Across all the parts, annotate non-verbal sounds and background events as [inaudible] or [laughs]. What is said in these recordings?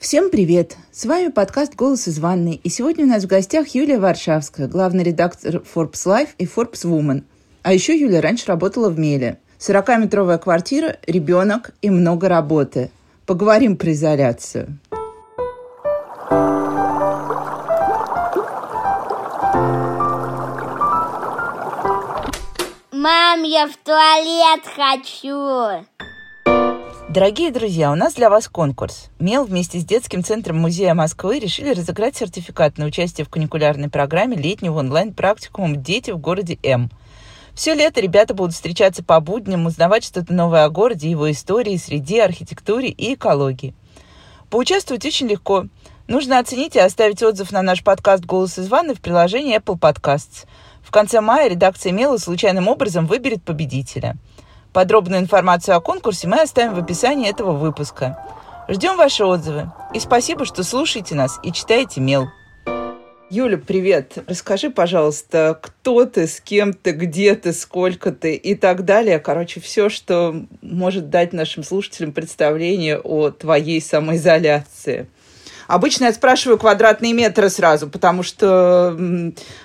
Всем привет! С вами подкаст «Голос из ванной», и сегодня у нас в гостях Юлия Варшавская, главный редактор Forbes Life и Forbes Woman. А еще Юля раньше работала в Меле. 40-метровая квартира, ребенок и много работы. Поговорим про изоляцию. Мам, я в туалет хочу. Дорогие друзья, у нас для вас конкурс. МЕЛ вместе с Детским центром Музея Москвы решили разыграть сертификат на участие в каникулярной программе летнего онлайн-практикума «Дети в городе М». Все лето ребята будут встречаться по будням, узнавать что-то новое о городе, его истории, среде, архитектуре и экологии. Поучаствовать очень легко. Нужно оценить и оставить отзыв на наш подкаст «Голос из ванны» в приложении Apple Podcasts. В конце мая редакция «Мела» случайным образом выберет победителя – Подробную информацию о конкурсе мы оставим в описании этого выпуска. Ждем ваши отзывы. И спасибо, что слушаете нас и читаете мел. Юля, привет. Расскажи, пожалуйста, кто ты, с кем ты, где ты, сколько ты и так далее. Короче, все, что может дать нашим слушателям представление о твоей самоизоляции. Обычно я спрашиваю квадратные метры сразу, потому что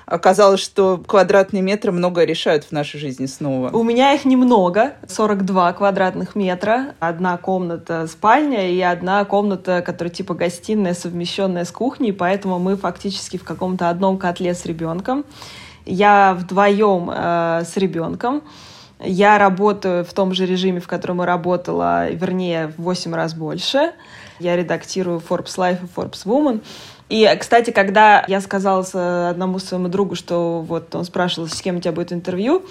оказалось, что квадратные метры многое решают в нашей жизни снова. У меня их немного, 42 квадратных метра. Одна комната спальня и одна комната, которая типа гостиная, совмещенная с кухней, поэтому мы фактически в каком-то одном котле с ребенком. Я вдвоем э, с ребенком. Я работаю в том же режиме, в котором я работала, вернее, в 8 раз больше. Я редактирую Forbes Life и Forbes Woman. И, кстати, когда я сказала одному своему другу, что вот он спрашивал, с кем у тебя будет интервью,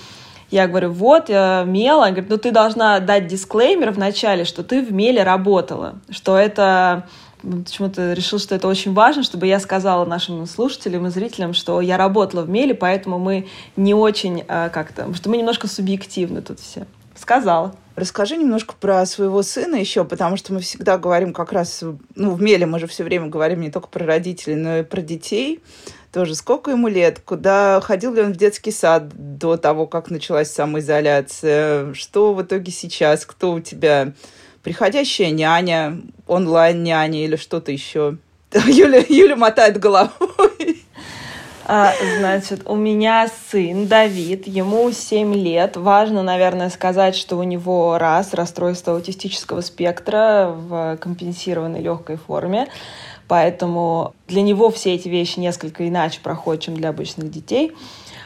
я говорю, вот, я Мела. Он говорит, ну ты должна дать дисклеймер в начале, что ты в Меле работала, что это почему-то решил, что это очень важно, чтобы я сказала нашим слушателям и зрителям, что я работала в Меле, поэтому мы не очень а, как-то, что мы немножко субъективны тут все. Сказала. Расскажи немножко про своего сына еще, потому что мы всегда говорим как раз, ну, в Меле мы же все время говорим не только про родителей, но и про детей. Тоже сколько ему лет, куда ходил ли он в детский сад до того, как началась самоизоляция, что в итоге сейчас, кто у тебя приходящая няня, онлайн-няня или что-то еще. [laughs] Юля, Юля мотает головой. А, значит, у меня сын Давид, ему 7 лет. Важно, наверное, сказать, что у него раз расстройство аутистического спектра в компенсированной легкой форме. Поэтому для него все эти вещи несколько иначе проходят, чем для обычных детей.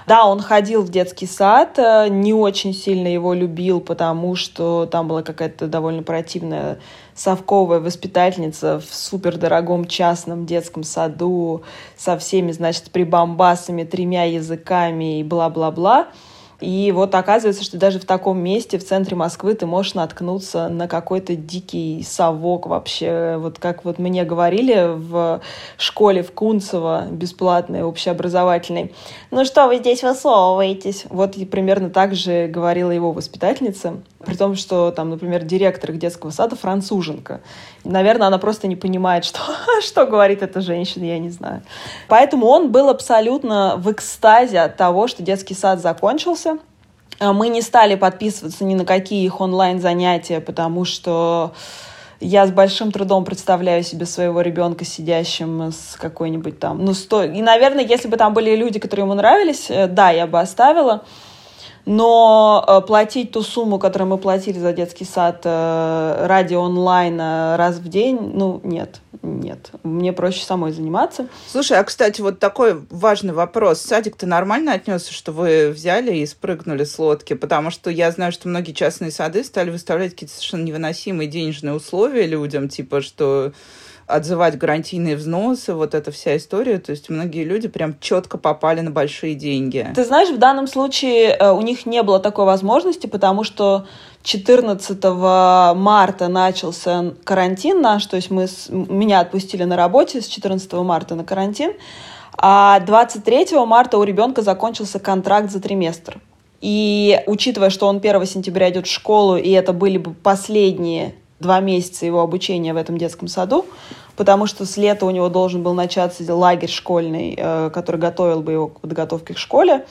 Да, он ходил в детский сад, э, не очень сильно его любил, потому что там была какая-то довольно противная совковая воспитательница в супердорогом частном детском саду со всеми, значит, прибамбасами, тремя языками и бла-бла-бла. И вот оказывается, что даже в таком месте, в центре Москвы, ты можешь наткнуться на какой-то дикий совок вообще. Вот как вот мне говорили в школе в Кунцево, бесплатной, общеобразовательной. Ну что вы здесь высовываетесь? Вот примерно так же говорила его воспитательница. При том, что там, например, директор детского сада француженка. Наверное, она просто не понимает, что, [laughs] что говорит эта женщина, я не знаю. Поэтому он был абсолютно в экстазе от того, что детский сад закончился. А мы не стали подписываться ни на какие их онлайн-занятия, потому что я с большим трудом представляю себе своего ребенка сидящим с какой-нибудь там, ну, сто... И, наверное, если бы там были люди, которые ему нравились, э, да, я бы оставила но э, платить ту сумму, которую мы платили за детский сад э, ради онлайна раз в день, ну, нет, нет. Мне проще самой заниматься. Слушай, а, кстати, вот такой важный вопрос. Садик, ты нормально отнесся, что вы взяли и спрыгнули с лодки? Потому что я знаю, что многие частные сады стали выставлять какие-то совершенно невыносимые денежные условия людям, типа, что отзывать гарантийные взносы, вот эта вся история. То есть многие люди прям четко попали на большие деньги. Ты знаешь, в данном случае э, у них не было такой возможности, потому что 14 марта начался карантин наш, то есть мы с, меня отпустили на работе с 14 марта на карантин, а 23 марта у ребенка закончился контракт за триместр. И учитывая, что он 1 сентября идет в школу, и это были бы последние два месяца его обучения в этом детском саду, потому что с лета у него должен был начаться лагерь школьный, э, который готовил бы его к подготовке к школе,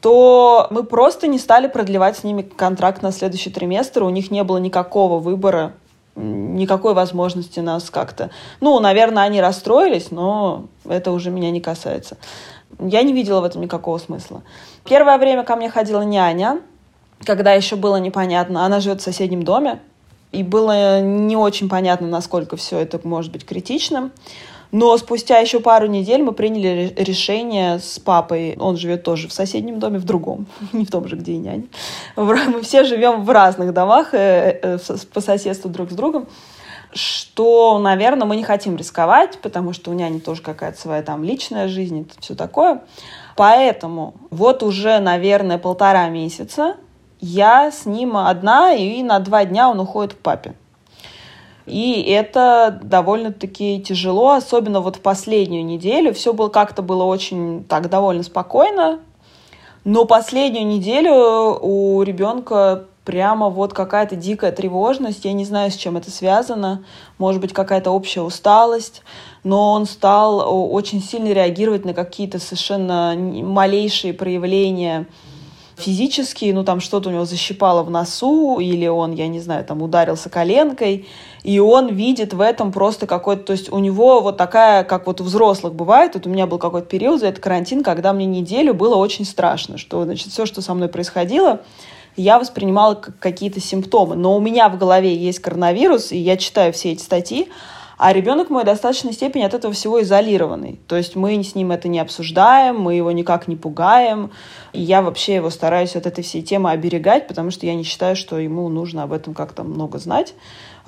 то мы просто не стали продлевать с ними контракт на следующий триместр. У них не было никакого выбора. никакой возможности нас как-то... Ну, наверное, они расстроились, но это уже меня не касается. Я не видела в этом никакого смысла. Первое время ко мне ходила няня, когда еще было непонятно. Она живет в соседнем доме, и было не очень понятно, насколько все это может быть критичным. Но спустя еще пару недель мы приняли решение с папой. Он живет тоже в соседнем доме, в другом, [laughs] не в том же, где и няня. Мы все живем в разных домах э, э, по соседству друг с другом что, наверное, мы не хотим рисковать, потому что у няни тоже какая-то своя там личная жизнь и все такое. Поэтому вот уже, наверное, полтора месяца я с ним одна, и на два дня он уходит к папе. И это довольно-таки тяжело, особенно вот в последнюю неделю. Все было как-то было очень так довольно спокойно. Но последнюю неделю у ребенка прямо вот какая-то дикая тревожность. Я не знаю, с чем это связано. Может быть, какая-то общая усталость. Но он стал очень сильно реагировать на какие-то совершенно малейшие проявления физические, ну там что-то у него защипало в носу, или он, я не знаю, там ударился коленкой, и он видит в этом просто какой-то, то есть у него вот такая, как вот у взрослых бывает, вот у меня был какой-то период за этот карантин, когда мне неделю было очень страшно, что, значит, все, что со мной происходило, я воспринимала как какие-то симптомы. Но у меня в голове есть коронавирус, и я читаю все эти статьи, а ребенок мой в достаточной степени от этого всего изолированный. То есть мы с ним это не обсуждаем, мы его никак не пугаем. И я вообще его стараюсь от этой всей темы оберегать, потому что я не считаю, что ему нужно об этом как-то много знать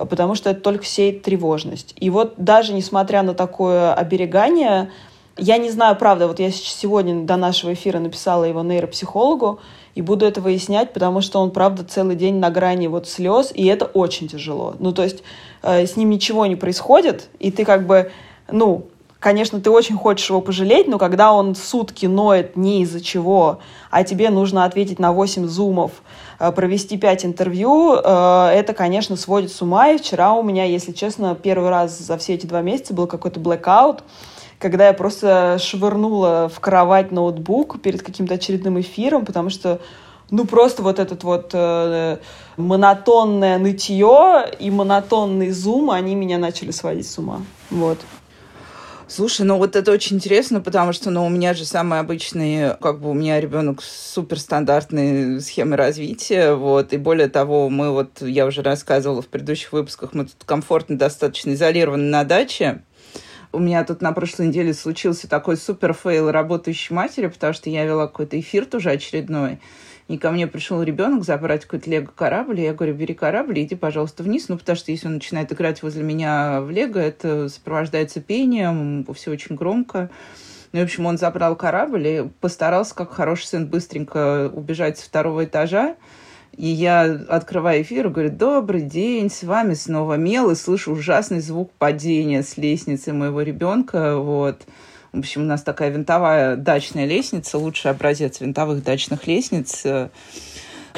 потому что это только сеет тревожность. И вот даже несмотря на такое оберегание, я не знаю, правда, вот я сегодня до нашего эфира написала его нейропсихологу, и буду это выяснять, потому что он, правда, целый день на грани вот слез, и это очень тяжело. Ну, то есть э, с ним ничего не происходит, и ты как бы, ну, конечно, ты очень хочешь его пожалеть, но когда он сутки ноет не из-за чего, а тебе нужно ответить на 8 зумов, э, провести 5 интервью, э, это, конечно, сводит с ума. И вчера у меня, если честно, первый раз за все эти два месяца был какой-то блэкаут, когда я просто швырнула в кровать ноутбук перед каким-то очередным эфиром, потому что ну, просто вот этот вот э, монотонное нытье и монотонный зум, они меня начали сводить с ума. Вот. Слушай, ну вот это очень интересно, потому что, ну, у меня же самые обычные, как бы у меня ребенок суперстандартные схемы развития, вот, и более того, мы вот, я уже рассказывала в предыдущих выпусках, мы тут комфортно достаточно изолированы на даче, у меня тут на прошлой неделе случился такой супер fail работающей матери, потому что я вела какой-то эфир тоже очередной, и ко мне пришел ребенок забрать какой-то лего-корабль, я говорю, бери корабль иди, пожалуйста, вниз, ну, потому что если он начинает играть возле меня в лего, это сопровождается пением, все очень громко. Ну, в общем, он забрал корабль и постарался, как хороший сын, быстренько убежать с второго этажа. И я открываю эфир и говорю, добрый день, с вами снова Мел, и слышу ужасный звук падения с лестницы моего ребенка, вот. В общем, у нас такая винтовая дачная лестница, лучший образец винтовых дачных лестниц.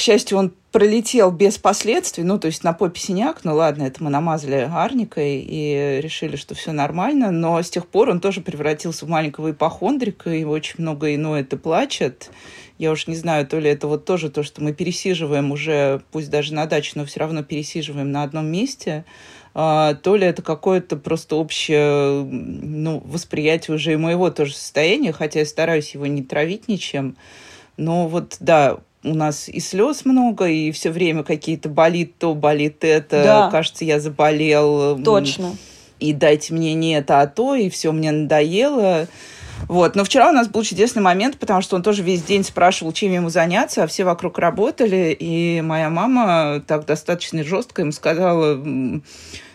К счастью, он пролетел без последствий, ну, то есть на попе синяк, ну ладно, это мы намазали арникой и решили, что все нормально, но с тех пор он тоже превратился в маленького ипохондрика, и очень много иное это плачет. Я уж не знаю, то ли это вот тоже то, что мы пересиживаем уже, пусть даже на даче, но все равно пересиживаем на одном месте, а, то ли это какое-то просто общее ну, восприятие уже и моего тоже состояния, хотя я стараюсь его не травить ничем. Но вот, да, у нас и слез много, и все время какие-то болит то, болит это. Да. Кажется, я заболел. Точно. И дайте мне не это, а то, и все мне надоело. Вот. Но вчера у нас был чудесный момент, потому что он тоже весь день спрашивал, чем ему заняться, а все вокруг работали. И моя мама так достаточно жестко ему сказала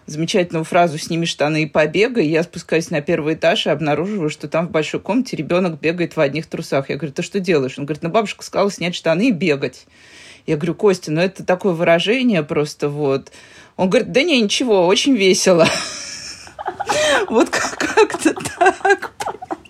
замечательную фразу «сними штаны и побегай». Я спускаюсь на первый этаж и обнаруживаю, что там в большой комнате ребенок бегает в одних трусах. Я говорю, ты что делаешь? Он говорит, ну бабушка сказала снять штаны и бегать. Я говорю, Костя, ну это такое выражение просто вот. Он говорит, да не, ничего, очень весело. [laughs] Вот как-то так.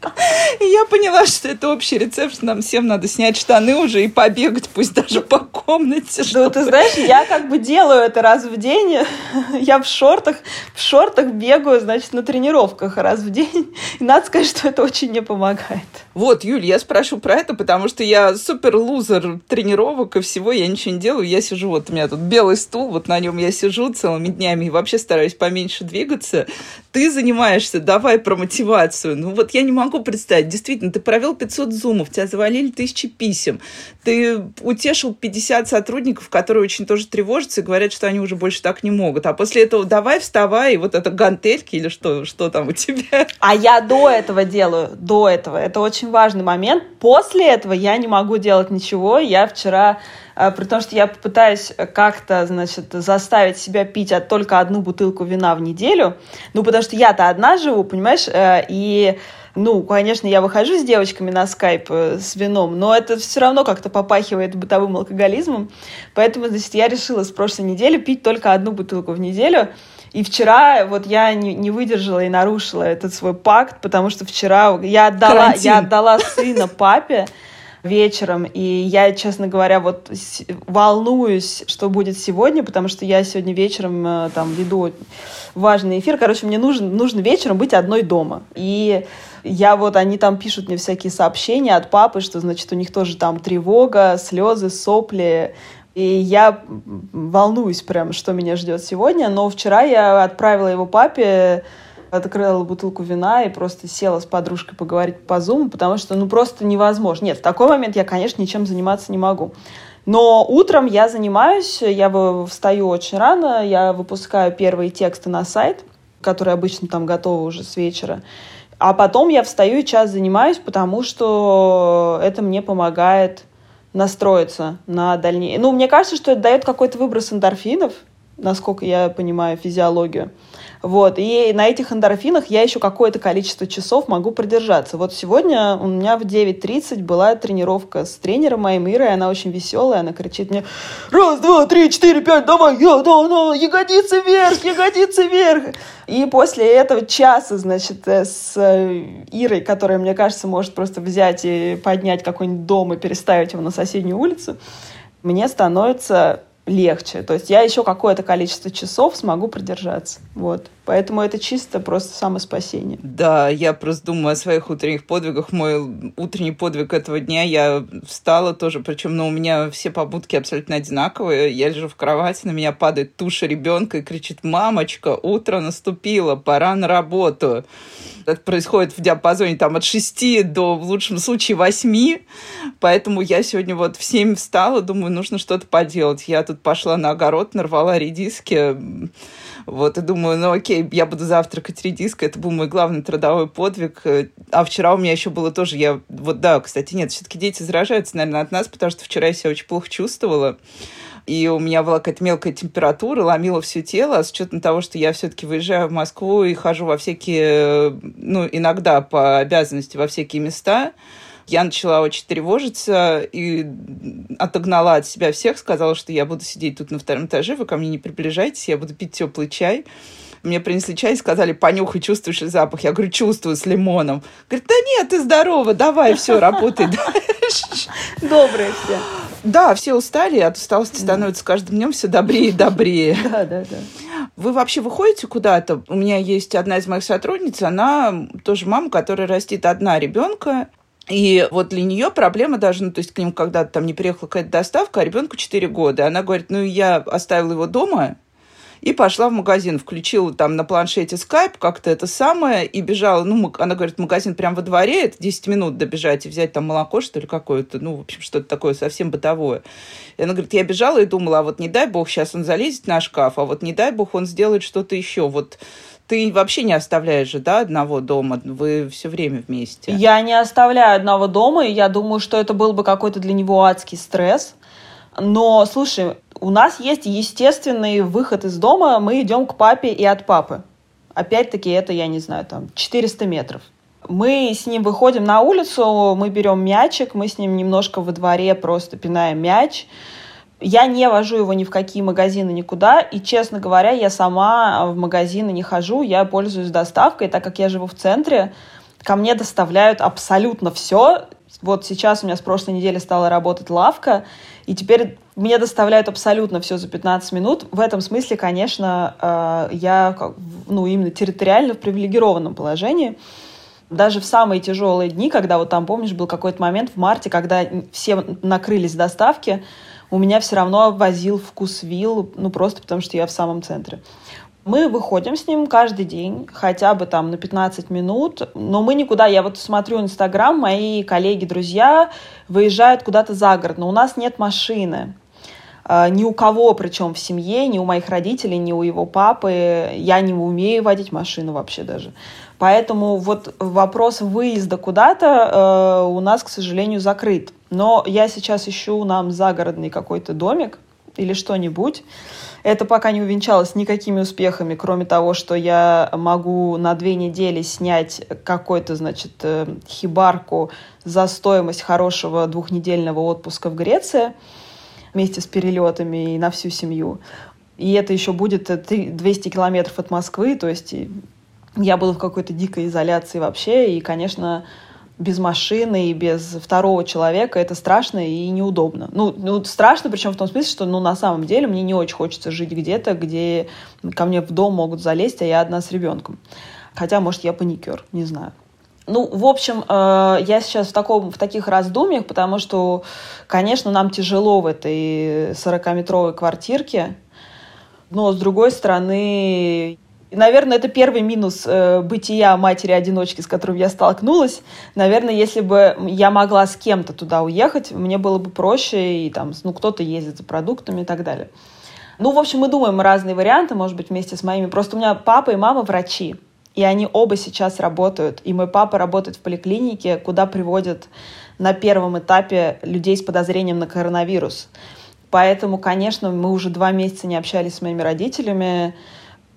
[laughs] И я поняла, что это общий рецепт, что нам всем надо снять штаны уже и побегать, пусть даже по комнате. Ну, ты знаешь, я как бы делаю это раз в день. [laughs] Я в шортах, в шортах бегаю, значит, на тренировках раз в день. И надо сказать, что это очень не помогает. Вот, Юль, я спрошу про это, потому что я супер лузер тренировок и всего, я ничего не делаю. Я сижу, вот у меня тут белый стул, вот на нем я сижу целыми днями и вообще стараюсь поменьше двигаться. Ты занимаешься, давай про мотивацию. Ну вот я не могу представить, действительно, ты провел 500 зумов, тебя завалили тысячи писем, ты утешил 50 сотрудников, которые очень тоже тревожатся и говорят, что они уже больше так не могут. А после этого давай вставай, и вот это гантельки или что, что там у тебя? А я до этого делаю, до этого. Это очень важный момент. После этого я не могу делать ничего. Я вчера а, при том, что я пытаюсь как-то, значит, заставить себя пить только одну бутылку вина в неделю, ну, потому что я-то одна живу, понимаешь, э, и ну, конечно, я выхожу с девочками на скайп э, с вином, но это все равно как-то попахивает бытовым алкоголизмом. Поэтому, значит, я решила с прошлой недели пить только одну бутылку в неделю. И вчера вот я не, не выдержала и нарушила этот свой пакт, потому что вчера я отдала, я отдала сына папе вечером. И я, честно говоря, вот волнуюсь, что будет сегодня, потому что я сегодня вечером э, там веду важный эфир. Короче, мне нужен, нужно вечером быть одной дома. И я вот, они там пишут мне всякие сообщения от папы, что, значит, у них тоже там тревога, слезы, сопли. И я волнуюсь прям, что меня ждет сегодня. Но вчера я отправила его папе открыла бутылку вина и просто села с подружкой поговорить по зуму, потому что ну просто невозможно. Нет, в такой момент я, конечно, ничем заниматься не могу. Но утром я занимаюсь, я встаю очень рано, я выпускаю первые тексты на сайт, которые обычно там готовы уже с вечера. А потом я встаю и час занимаюсь, потому что это мне помогает настроиться на дальнейшее. Ну, мне кажется, что это дает какой-то выброс эндорфинов, насколько я понимаю физиологию. Вот. И на этих эндорфинах я еще какое-то количество часов могу продержаться. Вот сегодня у меня в 9.30 была тренировка с тренером моим Ирой, она очень веселая, она кричит мне «Раз, два, три, четыре, пять, давай, я, да, да, ягодицы вверх, ягодицы вверх!» И после этого часа, значит, э, с э, Ирой, которая, мне кажется, может просто взять и поднять какой-нибудь дом и переставить его на соседнюю улицу, мне становится легче. То есть я еще какое-то количество часов смогу продержаться. Вот. Поэтому это чисто просто самоспасение. Да, я просто думаю о своих утренних подвигах. Мой утренний подвиг этого дня, я встала тоже, причем ну, у меня все побудки абсолютно одинаковые. Я лежу в кровати, на меня падает туша ребенка и кричит, мамочка, утро наступило, пора на работу. Это происходит в диапазоне там от 6 до, в лучшем случае, 8. Поэтому я сегодня вот в 7 встала, думаю, нужно что-то поделать. Я тут пошла на огород, нарвала редиски, вот, и думаю, ну окей, я буду завтракать редиской, это был мой главный трудовой подвиг. А вчера у меня еще было тоже, я, вот да, кстати, нет, все-таки дети заражаются, наверное, от нас, потому что вчера я себя очень плохо чувствовала и у меня была какая-то мелкая температура, ломила все тело, а с учетом того, что я все-таки выезжаю в Москву и хожу во всякие, ну, иногда по обязанности во всякие места, я начала очень тревожиться и отогнала от себя всех, сказала, что я буду сидеть тут на втором этаже, вы ко мне не приближайтесь, я буду пить теплый чай. Мне принесли чай и сказали, понюхай, чувствуешь ли запах? Я говорю, чувствую, с лимоном. Говорит, да нет, ты здорова, давай, все, [laughs] работай дальше. Добрые все. Да, все устали, от усталости становится каждым днем все добрее и добрее. [laughs] Да, да, да. Вы вообще выходите куда-то? У меня есть одна из моих сотрудниц, она тоже мама, которая растит одна ребенка, и вот для нее проблема даже, ну, то есть к ним когда-то там не приехала какая-то доставка, а ребенку 4 года. Она говорит, ну, я оставила его дома, и пошла в магазин, включила там на планшете скайп, как-то это самое, и бежала, ну, она говорит, магазин прям во дворе, это 10 минут добежать и взять там молоко, что ли, какое-то, ну, в общем, что-то такое совсем бытовое. И она говорит, я бежала и думала, а вот не дай бог, сейчас он залезет на шкаф, а вот не дай бог, он сделает что-то еще, вот ты вообще не оставляешь же, да, одного дома? Вы все время вместе. Я не оставляю одного дома, и я думаю, что это был бы какой-то для него адский стресс. Но, слушай, у нас есть естественный выход из дома, мы идем к папе и от папы. Опять-таки, это, я не знаю, там, 400 метров. Мы с ним выходим на улицу, мы берем мячик, мы с ним немножко во дворе просто пинаем мяч. Я не вожу его ни в какие магазины, никуда. И, честно говоря, я сама в магазины не хожу, я пользуюсь доставкой, так как я живу в центре ко мне доставляют абсолютно все. Вот сейчас у меня с прошлой недели стала работать лавка, и теперь мне доставляют абсолютно все за 15 минут. В этом смысле, конечно, э, я ну, именно территориально в привилегированном положении. Даже в самые тяжелые дни, когда вот там, помнишь, был какой-то момент в марте, когда все накрылись доставки, у меня все равно возил вкусвилл, ну просто потому что я в самом центре. Мы выходим с ним каждый день, хотя бы там на 15 минут, но мы никуда, я вот смотрю Инстаграм, мои коллеги, друзья выезжают куда-то за город, но у нас нет машины. А, ни у кого, причем в семье, ни у моих родителей, ни у его папы. Я не умею водить машину вообще даже. Поэтому вот вопрос выезда куда-то э, у нас, к сожалению, закрыт. Но я сейчас ищу нам загородный какой-то домик или что-нибудь. Это пока не увенчалось никакими успехами, кроме того, что я могу на две недели снять какой-то, значит, э, хибарку за стоимость хорошего двухнедельного отпуска в Греции вместе с перелетами и на всю семью. И это еще будет 200 километров от Москвы, то есть я буду в какой-то дикой изоляции вообще, и, конечно, без машины и без второго человека это страшно и неудобно. Ну, ну, страшно, причем в том смысле, что ну, на самом деле мне не очень хочется жить где-то, где ко мне в дом могут залезть, а я одна с ребенком. Хотя, может, я паникер, не знаю. Ну, в общем, э, я сейчас в, таком, в таких раздумьях, потому что, конечно, нам тяжело в этой 40-метровой квартирке, но, с другой стороны, наверное, это первый минус э, бытия матери-одиночки, с которым я столкнулась. Наверное, если бы я могла с кем-то туда уехать, мне было бы проще, и там, ну, кто-то ездит за продуктами и так далее. Ну, в общем, мы думаем разные варианты, может быть, вместе с моими. Просто у меня папа и мама врачи и они оба сейчас работают. И мой папа работает в поликлинике, куда приводят на первом этапе людей с подозрением на коронавирус. Поэтому, конечно, мы уже два месяца не общались с моими родителями.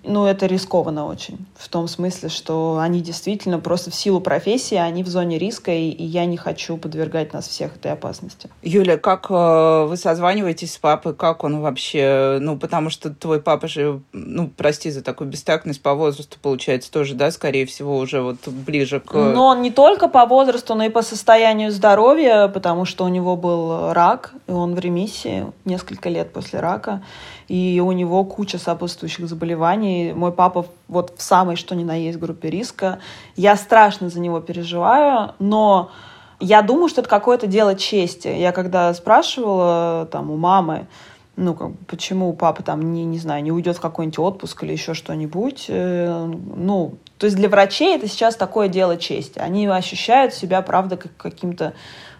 Ну, это рискованно очень. В том смысле, что они действительно просто в силу профессии, они в зоне риска, и, и я не хочу подвергать нас всех этой опасности. Юля, как э, вы созваниваетесь с папой? Как он вообще? Ну, потому что твой папа же, ну, прости за такую бестактность, по возрасту, получается, тоже, да, скорее всего, уже вот ближе к... Но он не только по возрасту, но и по состоянию здоровья, потому что у него был рак, и он в ремиссии несколько лет после рака и у него куча сопутствующих заболеваний. Мой папа вот в самой что ни на есть группе риска. Я страшно за него переживаю, но я думаю, что это какое-то дело чести. Я когда спрашивала там у мамы, ну, как, почему папа там, не, не знаю, не уйдет в какой-нибудь отпуск или еще что-нибудь. Э, ну, то есть для врачей это сейчас такое дело чести. Они ощущают себя, правда, как каким-то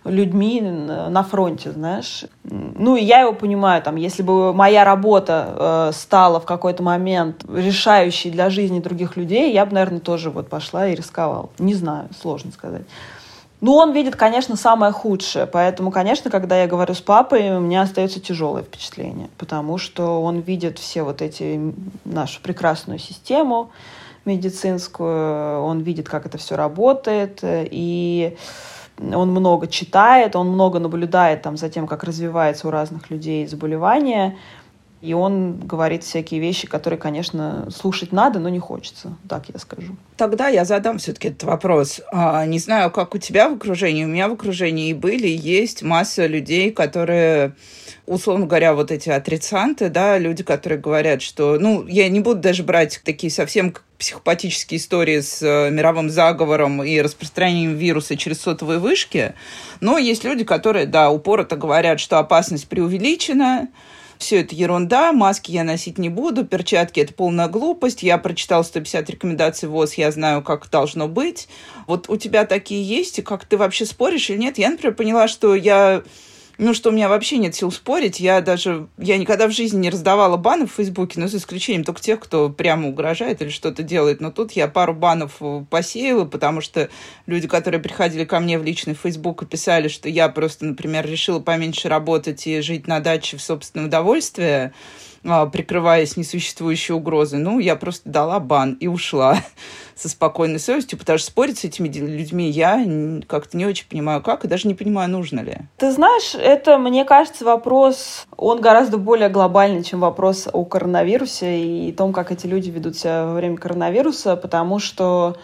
людьми на фронте, знаешь. Ну, и я его понимаю, там, если бы моя работа э, стала в какой-то момент решающей для жизни других людей, я бы, наверное, тоже вот пошла и рисковала. Не знаю, сложно сказать. Ну, он видит, конечно, самое худшее. Поэтому, конечно, когда я говорю с папой, у меня остается тяжелое впечатление. Потому что он видит все вот эти, нашу прекрасную систему медицинскую, он видит, как это все работает. И он много читает, он много наблюдает там, за тем, как развивается у разных людей заболевание. И он говорит всякие вещи, которые, конечно, слушать надо, но не хочется, так я скажу. Тогда я задам все-таки этот вопрос. А, не знаю, как у тебя в окружении, у меня в окружении и были, есть масса людей, которые условно говоря, вот эти отрицанты, да, люди, которые говорят, что, ну, я не буду даже брать такие совсем психопатические истории с э, мировым заговором и распространением вируса через сотовые вышки, но есть люди, которые, да, упорото говорят, что опасность преувеличена, все это ерунда, маски я носить не буду, перчатки – это полная глупость, я прочитал 150 рекомендаций ВОЗ, я знаю, как должно быть. Вот у тебя такие есть, и как ты вообще споришь или нет? Я, например, поняла, что я ну, что у меня вообще нет сил спорить. Я даже, я никогда в жизни не раздавала баны в Фейсбуке, но за исключением только тех, кто прямо угрожает или что-то делает. Но тут я пару банов э, посеяла, потому что люди, которые приходили ко мне в личный Фейсбук и писали, что я просто, например, решила поменьше работать и жить на даче в собственном удовольствие, прикрываясь несуществующей угрозой. Ну, я просто дала бан и ушла [laughs] со спокойной совестью, потому что спорить с этими людьми я как-то не очень понимаю, как, и даже не понимаю, нужно ли. Ты знаешь, это, мне кажется, вопрос, он гораздо более глобальный, чем вопрос о коронавирусе и том, как эти люди ведут себя во время коронавируса, потому что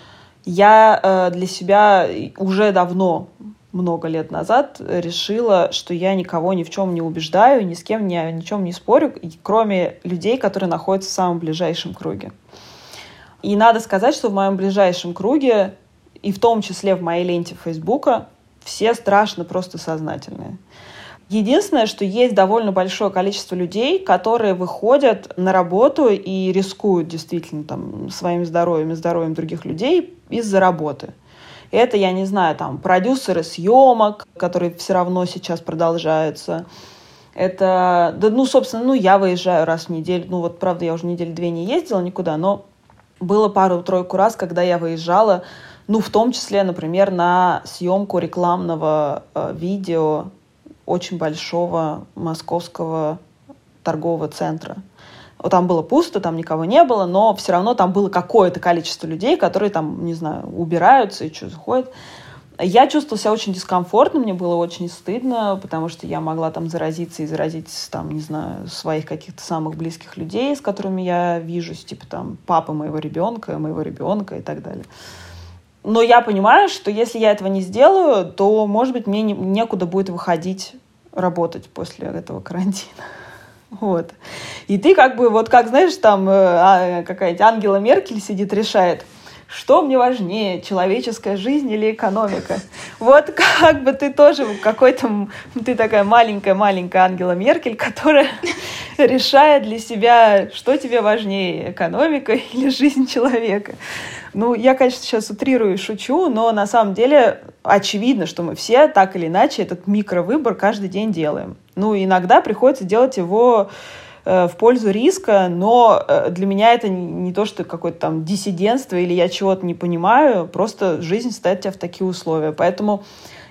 Я э, для себя уже давно много лет назад решила, что я никого ни в чем не убеждаю, ни с кем ни, ни чем не спорю, кроме людей, которые находятся в самом ближайшем круге. И надо сказать, что в моем ближайшем круге, и в том числе в моей ленте Фейсбука, все страшно просто сознательные. Единственное, что есть довольно большое количество людей, которые выходят на работу и рискуют действительно там, своим здоровьем и здоровьем других людей из-за работы. Это, я не знаю, там, продюсеры съемок, которые все равно сейчас продолжаются. Это, да, ну, собственно, ну, я выезжаю раз в неделю. Ну, вот, правда, я уже неделю две не ездила никуда, но было пару-тройку раз, когда я выезжала, ну, в том числе, например, на съемку рекламного э, видео очень большого московского торгового центра. Там было пусто, там никого не было, но все равно там было какое-то количество людей, которые там, не знаю, убираются и что заходят. Я чувствовала себя очень дискомфортно, мне было очень стыдно, потому что я могла там заразиться и заразить, там, не знаю, своих каких-то самых близких людей, с которыми я вижусь, типа там папа моего ребенка, моего ребенка и так далее. Но я понимаю, что если я этого не сделаю, то, может быть, мне не, некуда будет выходить работать после этого карантина. Вот. И ты как бы, вот как, знаешь, там э, а, какая-нибудь Ангела Меркель сидит, решает, что мне важнее, человеческая жизнь или экономика? Вот как бы ты тоже какой-то, ты такая маленькая-маленькая Ангела Меркель, которая [laughs] решает для себя, что тебе важнее, экономика или жизнь человека. Ну, я, конечно, сейчас утрирую и шучу, но на самом деле очевидно, что мы все так или иначе этот микровыбор каждый день делаем. Ну, иногда приходится делать его в пользу риска, но э, для меня это не то, что какое-то там диссидентство или я чего-то не понимаю, просто жизнь ставит тебя в такие условия. Поэтому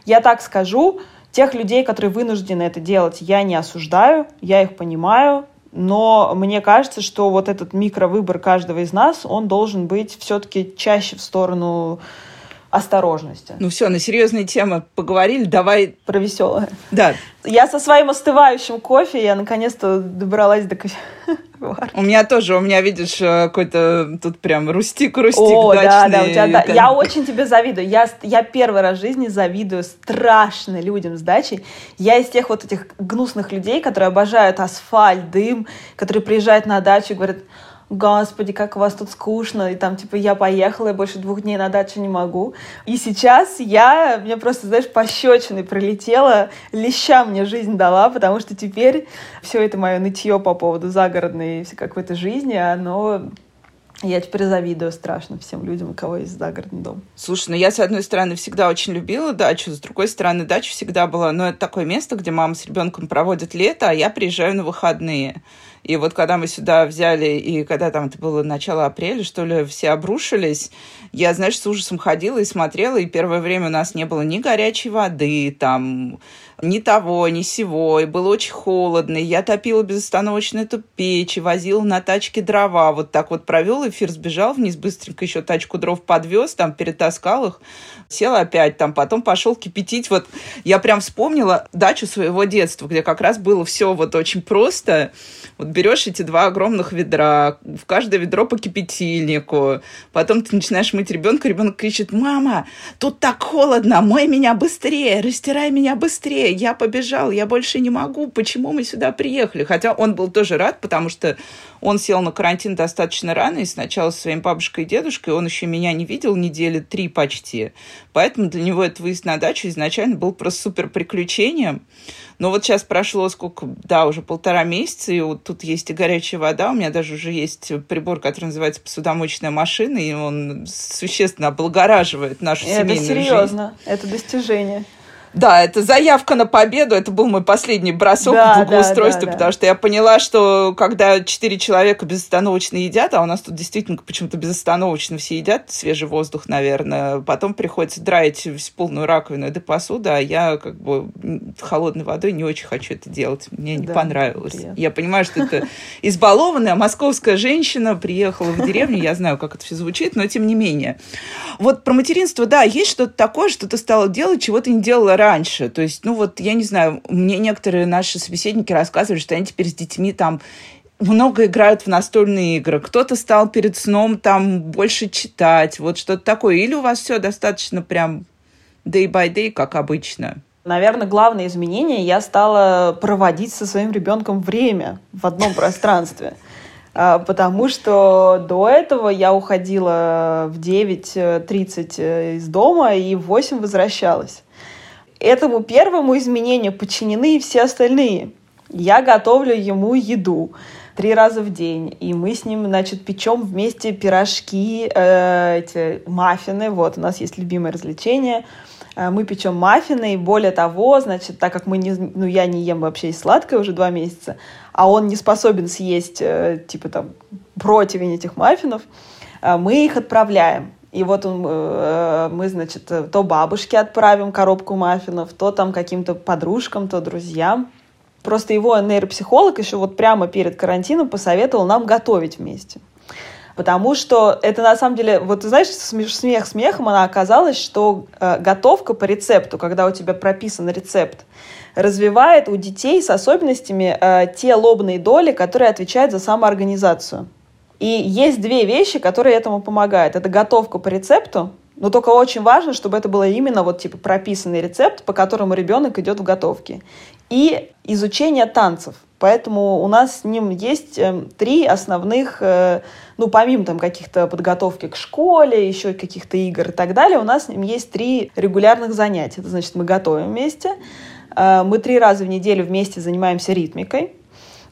я так скажу, тех людей, которые вынуждены это делать, я не осуждаю, я их понимаю, но мне кажется, что вот этот микровыбор каждого из нас, он должен быть все-таки чаще в сторону осторожности. Ну все, на серьезные темы поговорили, давай... Про веселое. Да. Я со своим остывающим кофе, я наконец-то добралась до кофе. У меня тоже, у меня, видишь, э, какой-то тут прям рустик-рустик О, да, да, у тебя, да. Я очень тебе завидую. Я, я первый раз в жизни завидую страшно людям с дачей. Я из тех вот этих гнусных людей, которые обожают асфальт, дым, которые приезжают на дачу и говорят, господи, как у вас тут скучно, и там, типа, я поехала, я больше двух дней на дачу не могу. И сейчас я, мне просто, знаешь, пощечиной пролетела, леща мне жизнь дала, потому что теперь все это мое нытье по поводу загородной какой-то жизни, оно я теперь завидую страшно всем людям, у кого есть загородный дом. Слушай, ну я, с одной стороны, всегда очень любила дачу, с другой стороны, дача всегда была, ну, это такое место, где мама с ребенком проводит лето, а я приезжаю на выходные. И вот когда мы сюда взяли, и когда там это было начало апреля, что ли, все обрушились, я, знаешь, с ужасом ходила и смотрела, и первое время у нас не было ни горячей воды, там, ни того, ни сего, и было очень холодно, и я топила безостановочно эту печь, и возила на тачке дрова, вот так вот провел эфир, сбежал вниз, быстренько еще тачку дров подвез, там, перетаскал их, сел опять, там, потом пошел кипятить, вот, я прям вспомнила дачу своего детства, где как раз было все вот очень просто, вот берешь эти два огромных ведра, в каждое ведро по кипятильнику, потом ты начинаешь мыть ребенка, ребенок кричит, мама, тут так холодно, мой меня быстрее, растирай меня быстрее, я побежал, я больше не могу, почему мы сюда приехали? Хотя он был тоже рад, потому что он сел на карантин достаточно рано, и сначала со своей бабушкой и дедушкой, он еще меня не видел недели три почти. Поэтому для него этот выезд на дачу изначально был просто супер приключением. Но вот сейчас прошло сколько, да, уже полтора месяца, и вот тут есть и горячая вода, у меня даже уже есть прибор, который называется посудомоечная машина, и он существенно облагораживает нашу это семейную серьезно, жизнь. Это серьезно, это достижение. Да, это заявка на победу. Это был мой последний бросок да, в благоустройстве, да, да, потому что я поняла, что когда четыре человека безостановочно едят, а у нас тут действительно почему-то безостановочно все едят, свежий воздух, наверное, потом приходится драить полную раковину этой посуды, а я как бы холодной водой не очень хочу это делать. Мне не понравилось. Приятно. Я понимаю, что это избалованная московская женщина приехала в деревню, я знаю, как это все звучит, но тем не менее. Вот про материнство, да, есть что-то такое, что ты стала делать, чего ты не делала раньше. То есть, ну вот, я не знаю, мне некоторые наши собеседники рассказывали, что они теперь с детьми там много играют в настольные игры, кто-то стал перед сном там больше читать, вот что-то такое. Или у вас все достаточно прям day by day, как обычно? Наверное, главное изменение я стала проводить со своим ребенком время в одном пространстве. [laughs] А, потому что до этого я уходила в 9.30 э, из дома и в 8 возвращалась. Этому первому изменению подчинены и все остальные. Я готовлю ему еду три раза в день. И мы с ним, значит, печем вместе пирожки, э, эти маффины. Вот, у нас есть любимое развлечение. Э, мы печем маффины, и более того, значит, так как мы не, ну, я не ем вообще и сладкое уже два месяца, а он не способен съесть, э, типа, там, противень этих маффинов, э, мы их отправляем. И вот он, мы, значит, то бабушке отправим коробку маффинов, то там каким-то подружкам, то друзьям. Просто его нейропсихолог еще вот прямо перед карантином посоветовал нам готовить вместе. Потому что это на самом деле, вот ты знаешь, смех смехом, она оказалась, что э, готовка по рецепту, когда у тебя прописан рецепт, развивает у детей с особенностями э, те лобные доли, которые отвечают за самоорганизацию. И есть две вещи, которые этому помогают. Это готовка по рецепту, но только очень важно, чтобы это было именно вот типа прописанный рецепт, по которому ребенок идет в готовке. И изучение танцев. Поэтому у нас с ним есть э, три основных, э, ну, помимо там каких-то подготовки к школе, еще каких-то игр и так далее, у нас с ним есть три регулярных занятия. Это значит, мы готовим вместе, э, мы три раза в неделю вместе занимаемся ритмикой,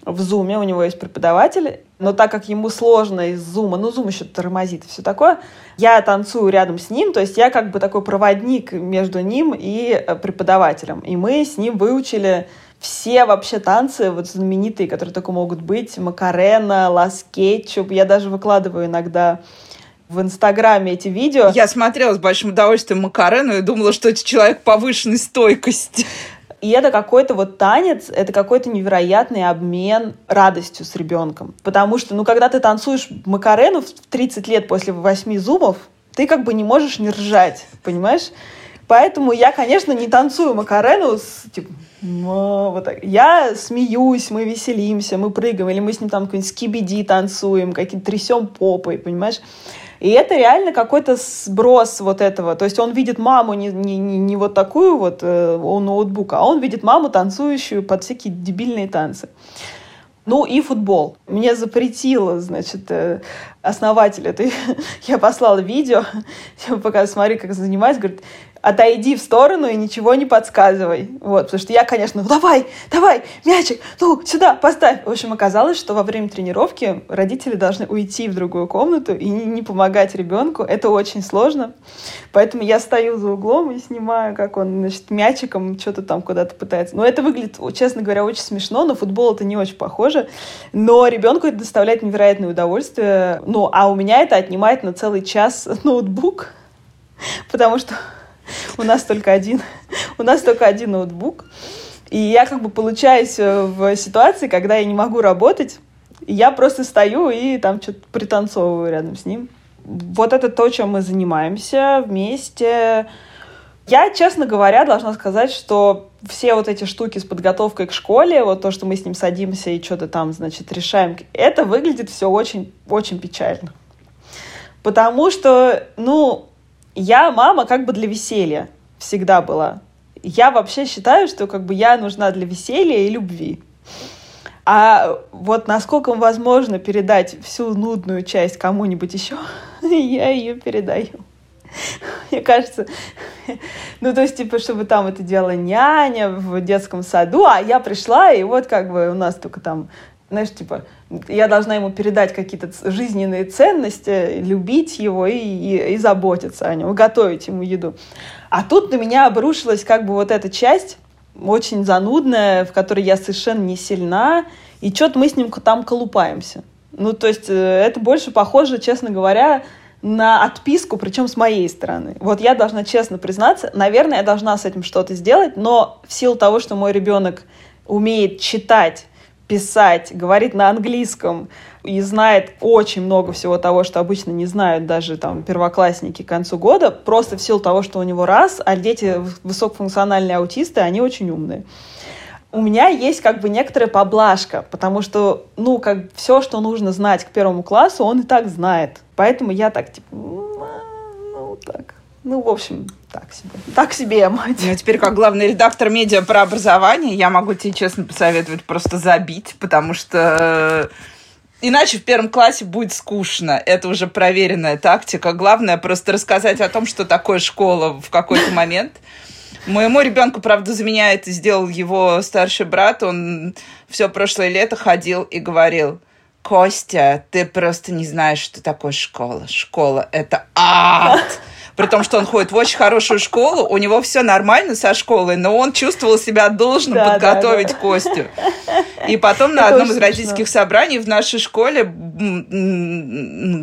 в Зуме, у него есть преподаватель, но так как ему сложно из Зума, ну, Зум еще тормозит и все такое, я танцую рядом с ним, то есть я как бы такой проводник между ним и э, преподавателем. И мы с ним выучили все вообще танцы вот знаменитые, которые только могут быть, Макарена, Лас Кетчуп, я даже выкладываю иногда в Инстаграме эти видео. Я смотрела с большим удовольствием Макарену и думала, что это человек повышенной стойкости. И это какой-то вот танец, это какой-то невероятный обмен радостью с ребенком. Потому что, ну, когда ты танцуешь Макарену в 30 лет после 8 зубов, ты как бы не можешь не ржать, понимаешь? Поэтому я, конечно, не танцую Макарену с, типа, вот так. Я смеюсь, мы веселимся, мы прыгаем, или мы с ним там какой-нибудь скибиди танцуем, какие-то трясем попой, понимаешь? И это реально какой-то сброс вот этого. То есть он видит маму не, не, не, не вот такую вот э, у ноутбука, а он видит маму, танцующую под всякие дебильные танцы. Ну и футбол. Мне запретила, значит, э, основатель этой. [laughs] Я послала видео, [laughs] пока смотри, как занимаюсь, говорит, отойди в сторону и ничего не подсказывай. Вот, потому что я, конечно, ну давай, давай, мячик, ну сюда, поставь. В общем, оказалось, что во время тренировки родители должны уйти в другую комнату и не, помогать ребенку. Это очень сложно. Поэтому я стою за углом и снимаю, как он, значит, мячиком что-то там куда-то пытается. Но это выглядит, честно говоря, очень смешно. На футбол это не очень похоже. Но ребенку это доставляет невероятное удовольствие. Ну, а у меня это отнимает на целый час ноутбук. Потому что у нас только один, [laughs] у нас только один ноутбук. И я как бы получаюсь э, в ситуации, когда я не могу работать, я просто стою и там что-то пританцовываю рядом с ним. Вот это то, чем мы занимаемся вместе. Я, честно говоря, должна сказать, что все вот эти штуки с подготовкой к школе, вот то, что мы с ним садимся и что-то там, значит, решаем, это выглядит все очень, очень печально. Потому что, ну, я мама как бы для веселья всегда была. Я вообще считаю, что как бы я нужна для веселья и любви. А вот насколько возможно передать всю нудную часть кому-нибудь еще, [laughs] я ее передаю. Мне кажется, ну, то есть, типа, чтобы там это делала няня в детском саду, а я пришла, и вот как бы у нас только там знаешь, типа, я должна ему передать какие-то жизненные ценности, любить его и, и, и заботиться о нем, готовить ему еду. А тут на меня обрушилась как бы вот эта часть, очень занудная, в которой я совершенно не сильна, и что-то мы с ним там колупаемся. Ну, то есть э, это больше похоже, честно говоря, на отписку, причем с моей стороны. Вот я должна честно признаться, наверное, я должна с этим что-то сделать, но в силу того, что мой ребенок умеет читать писать, говорит на английском и знает очень много всего того, что обычно не знают даже там первоклассники к концу года, просто в силу того, что у него раз, а дети высокофункциональные аутисты, они очень умные. у меня есть как бы некоторая поблажка, потому что, ну, как все, что нужно знать к первому классу, он и так знает. Поэтому я так, типа, ну, так. Ну, в общем, так себе. Так себе я мать. Ну, теперь, как главный редактор медиа про образование, я могу тебе честно посоветовать просто забить, потому что э, Иначе в первом классе будет скучно. Это уже проверенная тактика. Главное просто рассказать о том, что такое школа в какой-то [laughs] момент. Моему ребенку, правда, за меня это сделал его старший брат. Он все прошлое лето ходил и говорил, Костя, ты просто не знаешь, что такое школа. Школа — это ад при том, что он ходит в очень хорошую школу, у него все нормально со школой, но он чувствовал себя должным да, подготовить да, да. Костю. [laughs] И потом на одном из родительских собраний в нашей школе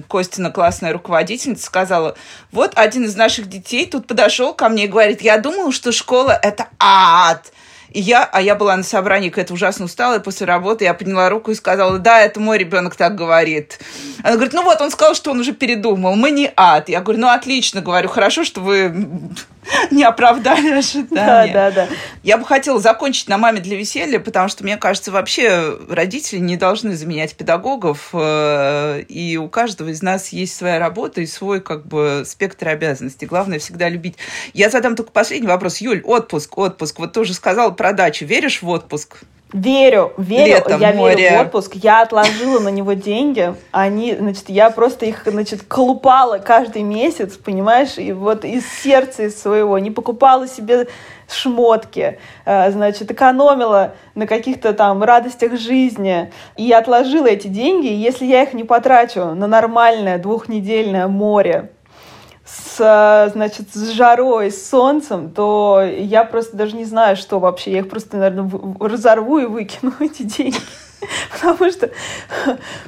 Костина классная руководительница сказала, вот один из наших детей тут подошел ко мне и говорит, я думал, что школа – это ад. И я, а я была на собрании, какая-то ужасно усталая после работы, я подняла руку и сказала, да, это мой ребенок так говорит. Она говорит, ну вот, он сказал, что он уже передумал, мы не ад. Я говорю, ну отлично, говорю, хорошо, что вы [laughs] не оправдали ожидания. Да, да, да. Я бы хотела закончить на маме для веселья, потому что, мне кажется, вообще родители не должны заменять педагогов, э, и у каждого из нас есть своя работа и свой как бы спектр обязанностей. Главное всегда любить. Я задам только последний вопрос. Юль, отпуск, отпуск. Вот ты уже сказала про дачу. Веришь в отпуск? Верю, верю, Лето, я море. верю в отпуск. Я отложила на него деньги. Они, значит, я просто их, значит, колупала каждый месяц, понимаешь, и вот из сердца из своего. Не покупала себе шмотки, э, значит, экономила на каких-то там радостях жизни и отложила эти деньги. И если я их не потрачу на нормальное двухнедельное море, с, значит, с жарой, с солнцем, то я просто даже не знаю, что вообще. Я их просто, наверное, разорву и выкину [laughs] эти деньги. Потому что,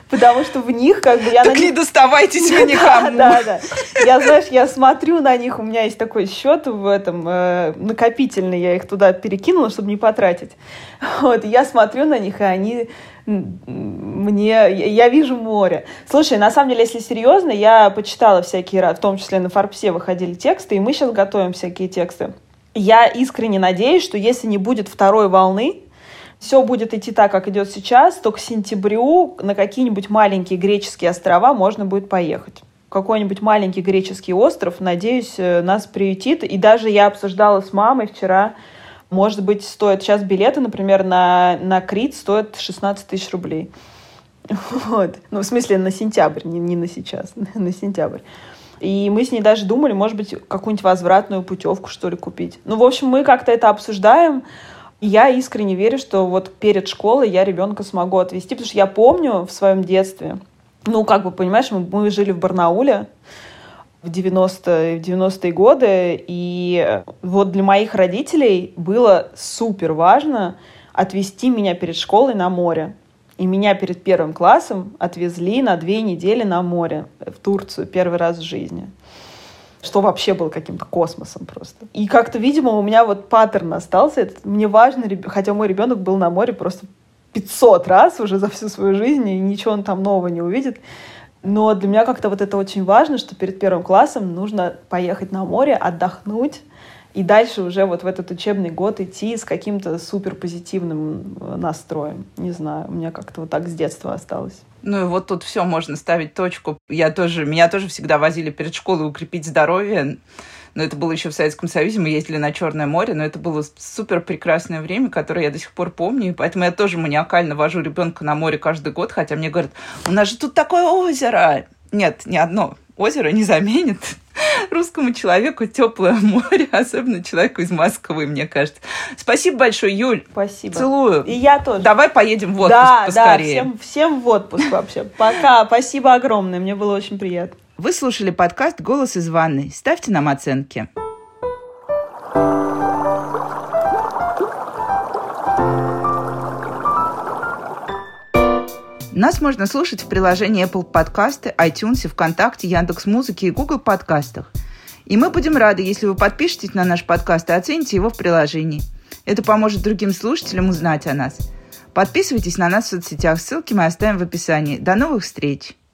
потому что в них как бы я... Так не них... доставайтесь вы [laughs] никому. Да, да, да. Я, знаешь, я смотрю на них, у меня есть такой счет в этом э, накопительный, я их туда перекинула, чтобы не потратить. Вот, я смотрю на них, и они мне, я вижу море. Слушай, на самом деле, если серьезно, я почитала всякие, в том числе на Фарпсе выходили тексты, и мы сейчас готовим всякие тексты. Я искренне надеюсь, что если не будет второй волны, все будет идти так, как идет сейчас, то к сентябрю на какие-нибудь маленькие греческие острова можно будет поехать. Какой-нибудь маленький греческий остров, надеюсь, э, нас приютит. И даже я обсуждала с мамой вчера, может быть, стоит сейчас билеты, например, на, на Крит стоят 16 тысяч рублей. [laughs] Вот. Ну, в смысле, на сентябрь, не, не на сейчас, [laughs] на сентябрь. И мы с ней даже думали, может быть, какую-нибудь возвратную путевку, что ли, купить. Ну, в общем, мы как-то это обсуждаем. Я искренне верю, что вот перед школой я ребенка смогу отвезти, потому что я помню в своем детстве, ну, как бы, понимаешь, мы, мы жили в Барнауле, в 90-е 90 годы. И вот для моих родителей было супер важно отвезти меня перед школой на море. И меня перед первым классом отвезли на две недели на море в Турцию первый раз в жизни. Что вообще было каким-то космосом просто. И как-то, видимо, у меня вот паттерн остался. Это мне важно, хотя мой ребенок был на море просто 500 раз уже за всю свою жизнь, и ничего он там нового не увидит. Но для меня как-то вот это очень важно, что перед первым классом нужно поехать на море, отдохнуть, и дальше уже вот в этот учебный год идти с каким-то супер позитивным э, настроем. Не знаю, у меня как-то вот так с детства осталось. Ну и вот тут все можно ставить точку. Я тоже, меня тоже всегда возили перед школой укрепить здоровье но это было еще в Советском Союзе, мы ездили на Черное море, но это было супер прекрасное время, которое я до сих пор помню, и поэтому я тоже маниакально вожу ребенка на море каждый год, хотя мне говорят, у нас же тут такое озеро. Нет, ни одно озеро не заменит [laughs] русскому человеку теплое море, [laughs] особенно человеку из Москвы, мне кажется. Спасибо большое, Юль. Спасибо. Целую. И я тоже. Давай поедем в отпуск да, поскорее. Да, всем, всем в отпуск вообще. Пока. Спасибо огромное. Мне было очень приятно. Вы слушали подкаст «Голос из ванной». Ставьте нам оценки. Нас можно слушать в приложении Apple Подкасты, iTunes, ВКонтакте, Яндекс.Музыке и Google Подкастах. И мы будем рады, если вы подпишетесь на наш подкаст и оцените его в приложении. Это поможет другим слушателям узнать о нас. Подписывайтесь на нас в соцсетях, ссылки мы оставим в описании. До новых встреч!